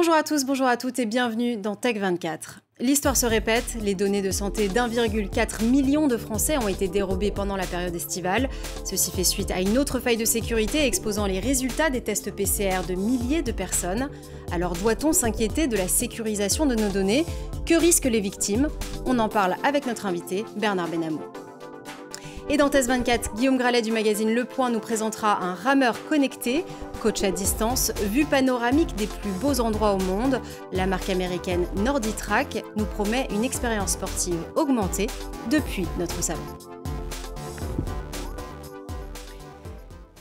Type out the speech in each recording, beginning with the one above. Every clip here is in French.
Bonjour à tous, bonjour à toutes et bienvenue dans Tech24. L'histoire se répète, les données de santé d'1,4 million de Français ont été dérobées pendant la période estivale. Ceci fait suite à une autre faille de sécurité exposant les résultats des tests PCR de milliers de personnes. Alors doit-on s'inquiéter de la sécurisation de nos données? Que risquent les victimes? On en parle avec notre invité, Bernard Benamou. Et dans Test 24, Guillaume Gralet du magazine Le Point nous présentera un rameur connecté, coach à distance, vue panoramique des plus beaux endroits au monde. La marque américaine NordiTrack nous promet une expérience sportive augmentée depuis notre salon.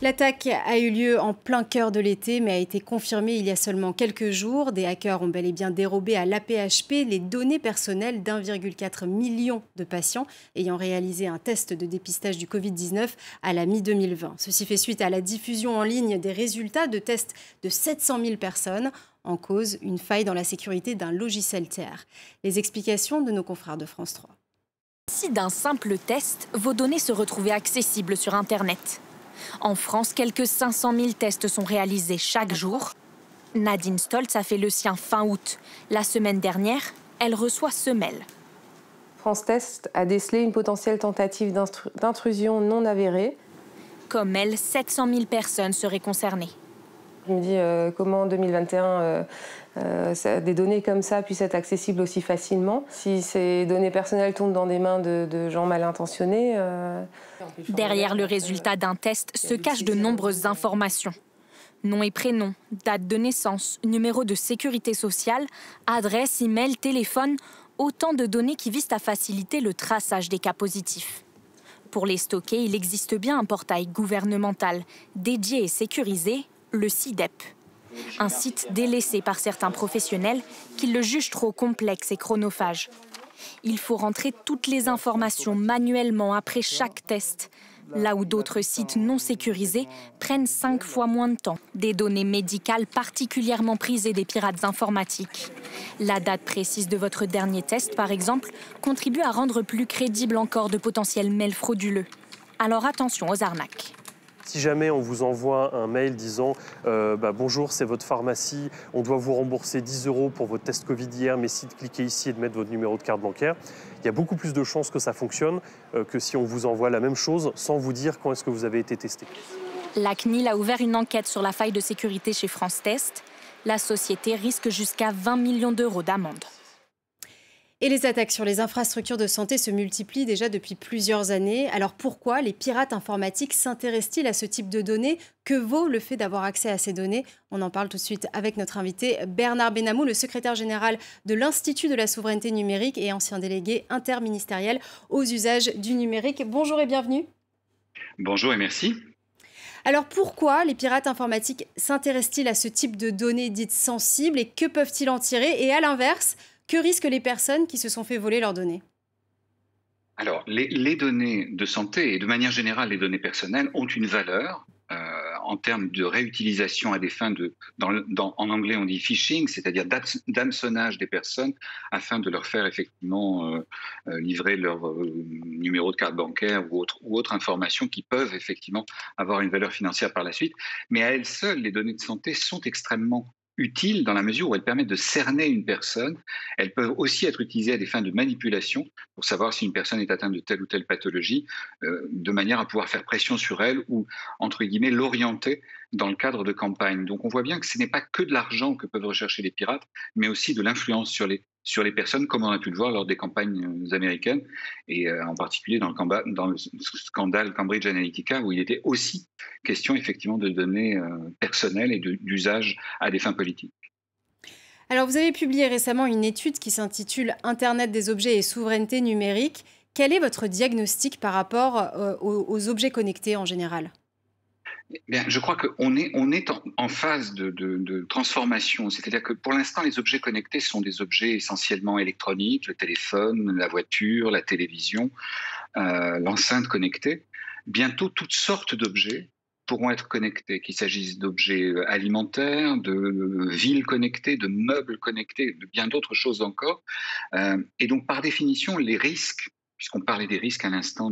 L'attaque a eu lieu en plein cœur de l'été, mais a été confirmée il y a seulement quelques jours. Des hackers ont bel et bien dérobé à l'APHP les données personnelles d'1,4 million de patients ayant réalisé un test de dépistage du Covid-19 à la mi-2020. Ceci fait suite à la diffusion en ligne des résultats de tests de 700 000 personnes. En cause, une faille dans la sécurité d'un logiciel tiers. Les explications de nos confrères de France 3. Si d'un simple test, vos données se retrouvaient accessibles sur Internet en France, quelques 500 000 tests sont réalisés chaque jour. Nadine Stoltz a fait le sien fin août. La semaine dernière, elle reçoit semelle. France Test a décelé une potentielle tentative d'intrusion non avérée. Comme elle, 700 000 personnes seraient concernées. Je me dis euh, comment en 2021 euh, euh, des données comme ça puissent être accessibles aussi facilement. Si ces données personnelles tombent dans des mains de, gens mal intentionnés. Derrière le résultat d'un test se cachent de nombreuses informations. Nom et prénom, date de naissance, numéro de sécurité sociale, adresse, email, téléphone, autant de données qui visent à faciliter le traçage des cas positifs. Pour les stocker, il existe bien un portail gouvernemental dédié et sécurisé le CIDEP. Un site délaissé par certains professionnels qui le jugent trop complexe et chronophage. Il faut rentrer toutes les informations manuellement après chaque test, là où d'autres sites non sécurisés prennent cinq fois moins de temps. Des données médicales particulièrement prisées des pirates informatiques. La date précise de votre dernier test, par exemple, contribue à rendre plus crédible encore de potentiels mails frauduleux. Alors attention aux arnaques. Si jamais on vous envoie un mail disant euh, bah, Bonjour, c'est votre pharmacie, on doit vous rembourser 10 euros pour votre test Covid hier, mais si de cliquer ici et de mettre votre numéro de carte bancaire, il y a beaucoup plus de chances que ça fonctionne euh, que si on vous envoie la même chose sans vous dire quand est-ce que vous avez été testé. La CNIL a ouvert une enquête sur la faille de sécurité chez France Test. La société risque jusqu'à 20 millions d'euros d'amende. Et les attaques sur les infrastructures de santé se multiplient déjà depuis plusieurs années. Alors pourquoi les pirates informatiques s'intéressent-ils à ce type de données? Que vaut le fait d'avoir accès à ces données? On en parle tout de suite avec notre invité Bernard Benamou, le secrétaire général de l'Institut de la souveraineté numérique et ancien délégué interministériel aux usages du numérique. Bonjour et bienvenue. Bonjour et merci. Alors pourquoi les pirates informatiques s'intéressent-ils à ce type de données dites sensibles et que peuvent-ils en tirer? Et à l'inverse, que risquent les personnes qui se sont fait voler leurs données? Alors, les, données de santé et de manière générale les données personnelles ont une valeur euh, en termes de réutilisation à des fins de, en anglais on dit phishing, c'est-à-dire d'hameçonnage des personnes afin de leur faire effectivement euh, euh, livrer leur numéro de carte bancaire ou autre, ou autre information qui peuvent effectivement avoir une valeur financière par la suite. Mais à elles seules, les données de santé sont extrêmement utiles dans la mesure où elles permettent de cerner une personne. Elles peuvent aussi être utilisées à des fins de manipulation pour savoir si une personne est atteinte de telle ou telle pathologie, euh, de manière à pouvoir faire pression sur elle ou, entre guillemets, l'orienter dans le cadre de campagnes. Donc on voit bien que ce n'est pas que de l'argent que peuvent rechercher les pirates, mais aussi de l'influence sur les, sur les personnes, comme on a pu le voir lors des campagnes euh, américaines, et euh, en particulier dans le, scandale Cambridge Analytica, où il était aussi question effectivement de données euh, personnelles et d'usage à des fins politiques. Alors vous avez publié récemment une étude qui s'intitule Internet des objets et souveraineté numérique. Quel est votre diagnostic par rapport aux objets connectés en général? Bien, je crois qu'on est, en, phase de, transformation. C'est-à-dire que pour l'instant, les objets connectés sont des objets essentiellement électroniques, le téléphone, la voiture, la télévision, euh, l'enceinte connectée. Bientôt, toutes sortes d'objets pourront être connectés, qu'il s'agisse d'objets alimentaires, de villes connectées, de meubles connectés, de bien d'autres choses encore. Euh, et donc, par définition, les risques puisqu'on parlait des risques à l'instant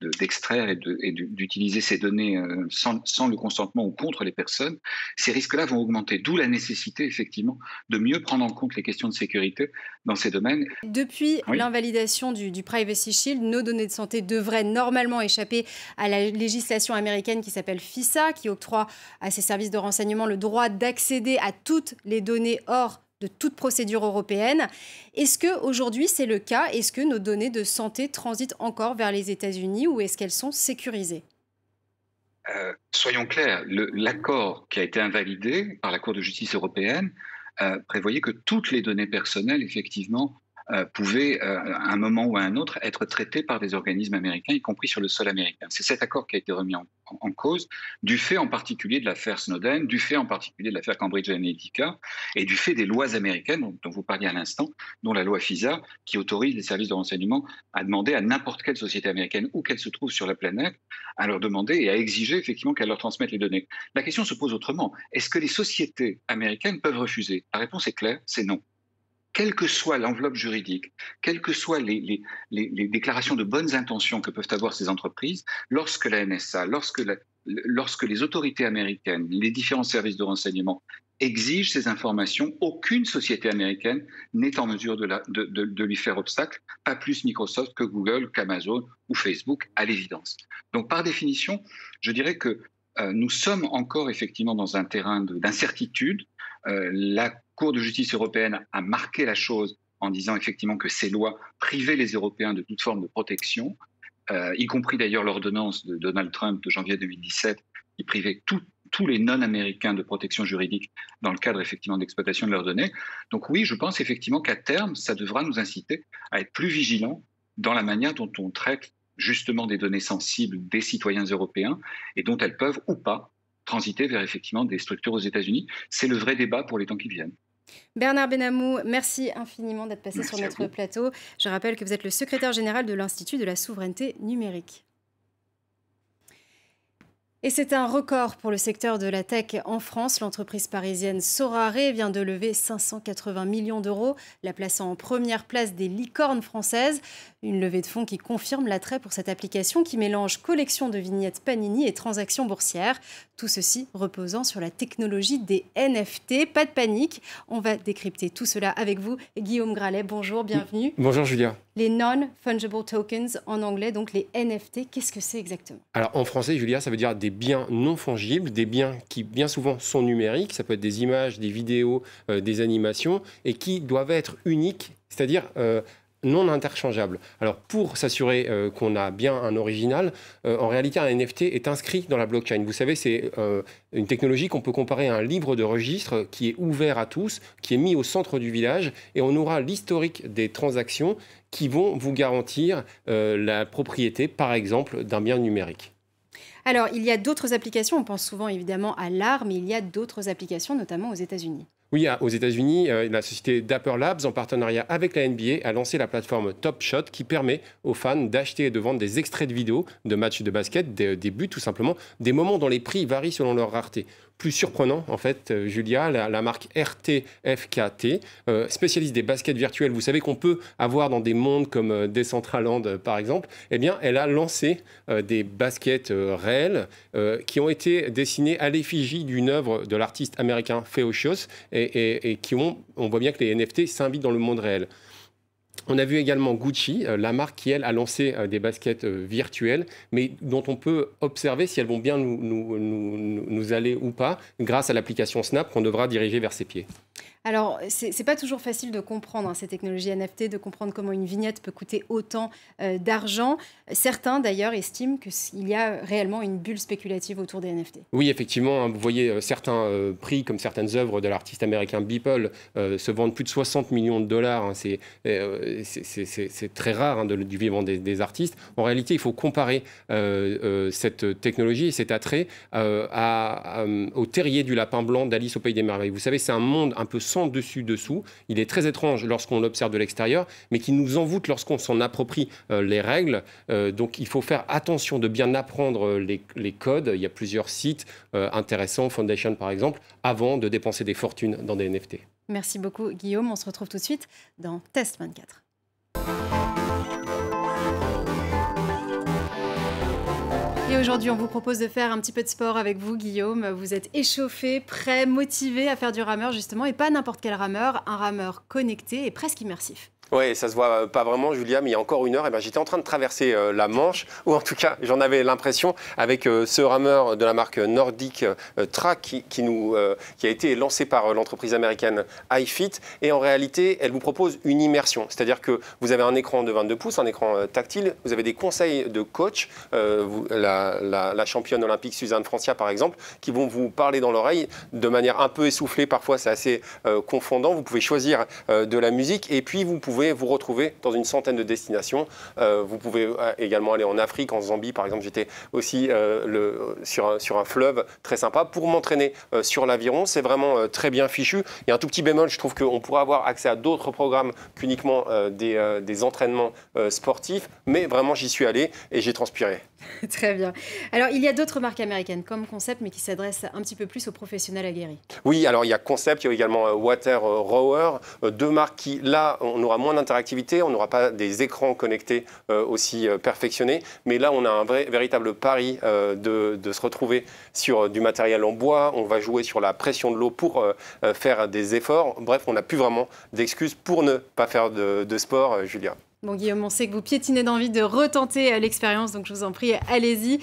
d'extraire de, et d'utiliser ces données euh, sans, sans, le consentement ou contre les personnes, ces risques-là vont augmenter. D'où la nécessité, effectivement, de mieux prendre en compte les questions de sécurité dans ces domaines. Depuis l'invalidation du, du, Privacy Shield, nos données de santé devraient normalement échapper à la législation américaine qui s'appelle FISA, qui octroie à ses services de renseignement le droit d'accéder à toutes les données hors de toute procédure européenne. Est-ce que aujourd'hui c'est le cas? Est-ce que nos données de santé transitent encore vers les États-Unis ou est-ce qu'elles sont sécurisées? Euh, Soyons clairs, l'accord qui a été invalidé par la Cour de justice européenne euh, prévoyait que toutes les données personnelles, effectivement, euh, pouvaient, euh, à un moment ou à un autre, être traités par des organismes américains, y compris sur le sol américain. C'est cet accord qui a été remis en, cause, du fait en particulier de l'affaire Snowden, du fait en particulier de l'affaire Cambridge Analytica, et du fait des lois américaines dont, vous parliez à l'instant, dont la loi FISA, qui autorise les services de renseignement à demander à n'importe quelle société américaine, où qu'elle se trouve sur la planète, à leur demander et à exiger effectivement qu'elle leur transmette les données. La question se pose autrement. Est-ce que les sociétés américaines peuvent refuser? La réponse est claire, c'est non quelle que soit l'enveloppe juridique, quelles que soient les, déclarations de bonnes intentions que peuvent avoir ces entreprises, lorsque la NSA, lorsque, lorsque les autorités américaines, les différents services de renseignement exigent ces informations, aucune société américaine n'est en mesure de, lui faire obstacle, pas plus Microsoft que Google, qu'Amazon ou Facebook, à l'évidence. Donc par définition, je dirais que euh, nous sommes encore effectivement dans un terrain d'incertitude. Euh, la Cour de justice européenne a marqué la chose en disant effectivement que ces lois privaient les Européens de toute forme de protection, euh, y compris d'ailleurs l'ordonnance de Donald Trump de janvier 2017 qui privait tous les non-américains de protection juridique dans le cadre effectivement d'exploitation de leurs données. Donc oui, je pense effectivement qu'à terme, ça devra nous inciter à être plus vigilants dans la manière dont on traite justement des données sensibles des citoyens européens et dont elles peuvent ou pas transiter vers effectivement des structures aux États-Unis. C'est le vrai débat pour les temps qui viennent. Bernard Benamou, merci infiniment d'être passé sur notre plateau. Je rappelle que vous êtes le secrétaire général de l'Institut de la souveraineté numérique. Et c'est un record pour le secteur de la tech en France. L'entreprise parisienne Sorare vient de lever 580 millions d'euros, la plaçant en première place des licornes françaises. Une levée de fonds qui confirme l'attrait pour cette application qui mélange collection de vignettes Panini et transactions boursières. Tout ceci reposant sur la technologie des NFT. Pas de panique, on va décrypter tout cela avec vous. Guillaume Gralet, bonjour, bienvenue. Bonjour Julia. Les non-fungible tokens en anglais, donc les NFT, qu'est-ce que c'est exactement? Alors en français, Julia, ça veut dire des biens non fongibles, des biens qui bien souvent sont numériques, ça peut être des images, des vidéos, euh, des animations, et qui doivent être uniques, c'est-à-dire euh, non interchangeable. Alors pour s'assurer euh, qu'on a bien un original, euh, en réalité un NFT est inscrit dans la blockchain. Vous savez, c'est euh, une technologie qu'on peut comparer à un livre de registre qui est ouvert à tous, qui est mis au centre du village, et on aura l'historique des transactions qui vont vous garantir la propriété, par exemple, d'un bien numérique. Alors, il y a d'autres applications, on pense souvent évidemment à l'art, mais il y a d'autres applications, notamment aux États-Unis. Oui, aux États-Unis, euh, la société Dapper Labs, en partenariat avec la NBA, a lancé la plateforme Top Shot qui permet aux fans d'acheter et de vendre des extraits de vidéos de matchs de basket, des, buts tout simplement, des moments dont les prix varient selon leur rareté plus surprenant, en fait, euh, Julia, la, marque RTFKT, euh, spécialiste des baskets virtuelles. Vous savez qu'on peut avoir dans des mondes comme Decentraland, par exemple. Eh bien, elle a lancé des baskets réelles qui ont été dessinées à l'effigie d'une œuvre de l'artiste américain Feocios et qui ont, on voit bien que les NFT s'invitent dans le monde réel. On a vu également Gucci, euh, la marque qui, elle, a lancé euh, des baskets euh, virtuelles, mais dont on peut observer si elles vont bien nous, nous aller ou pas, grâce à l'application Snap qu'on devra diriger vers ses pieds. Alors, c'est pas toujours facile de comprendre hein, ces technologies NFT, de comprendre comment une vignette peut coûter autant euh, d'argent. Certains, d'ailleurs, estiment qu'il y a réellement une bulle spéculative autour des NFT. Oui, effectivement, hein, vous voyez euh, certains euh, prix, comme certaines œuvres de l'artiste américain Beeple, se vendent plus de 60 millions de dollars. Hein. c'est très rare du vivant des, artistes. En réalité, il faut comparer cette technologie et cet attrait au terrier du lapin blanc d'Alice au Pays des Merveilles. Vous savez, c'est un monde un peu sans dessus-dessous. Il est très étrange lorsqu'on l'observe de l'extérieur, mais qui nous envoûte lorsqu'on s'en approprie euh, les règles. Euh, donc il faut faire attention de bien apprendre euh, les, les codes. Il y a plusieurs sites intéressants, Foundation par exemple, avant de dépenser des fortunes dans des NFT. Merci beaucoup Guillaume. On se retrouve tout de suite dans Test 24. Et aujourd'hui, on vous propose de faire un petit peu de sport avec vous, Guillaume. Vous êtes échauffé, prêt, motivé à faire du rameur, justement, et pas n'importe quel rameur, un rameur connecté et presque immersif. Oui, ça se voit pas vraiment, Julia, mais il y a encore une heure, eh ben, j'étais en train de traverser euh, la Manche, ou en tout cas, j'en avais l'impression, avec euh, ce rameur de la marque Nordic euh, Track qui a été lancé par l'entreprise américaine iFit. Et en réalité, elle vous propose une immersion. C'est-à-dire que vous avez un écran de 22 pouces, un écran tactile, vous avez des conseils de coach, la, la, championne olympique Suzanne Francia, par exemple, qui vont vous parler dans l'oreille de manière un peu essoufflée, parfois c'est assez confondant. Vous pouvez choisir de la musique, et puis vous pouvez vous retrouver dans une centaine de destinations. Euh, vous pouvez euh, également aller en Afrique, en Zambie par exemple. J'étais aussi euh, sur, un, fleuve très sympa pour m'entraîner sur l'aviron. C'est vraiment très bien fichu. Il y a un tout petit bémol, je trouve qu'on pourrait avoir accès à d'autres programmes qu'uniquement des, entraînements sportifs. Mais vraiment, j'y suis allé et j'ai transpiré. Très bien. Alors, il y a d'autres marques américaines comme Concept, mais qui s'adressent un petit peu plus aux professionnels aguerris. Oui, alors il y a Concept, il y a également Water Rower, deux marques qui, là, on aura moins d'interactivité, on n'aura pas des écrans connectés euh, aussi euh, perfectionnés, mais là on a un vrai, véritable pari euh, de, se retrouver sur du matériel en bois, on va jouer sur la pression de l'eau pour faire des efforts, bref, on n'a plus vraiment d'excuses pour ne pas faire de, de sport, Julia. Bon, Guillaume, on sait que vous piétinez d'envie de retenter l'expérience, donc je vous en prie, allez-y.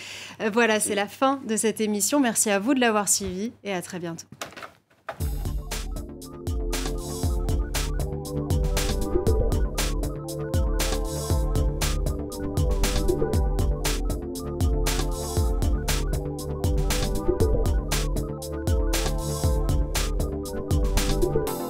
Voilà, c'est la fin de cette émission. Merci à vous de l'avoir suivi et à très bientôt.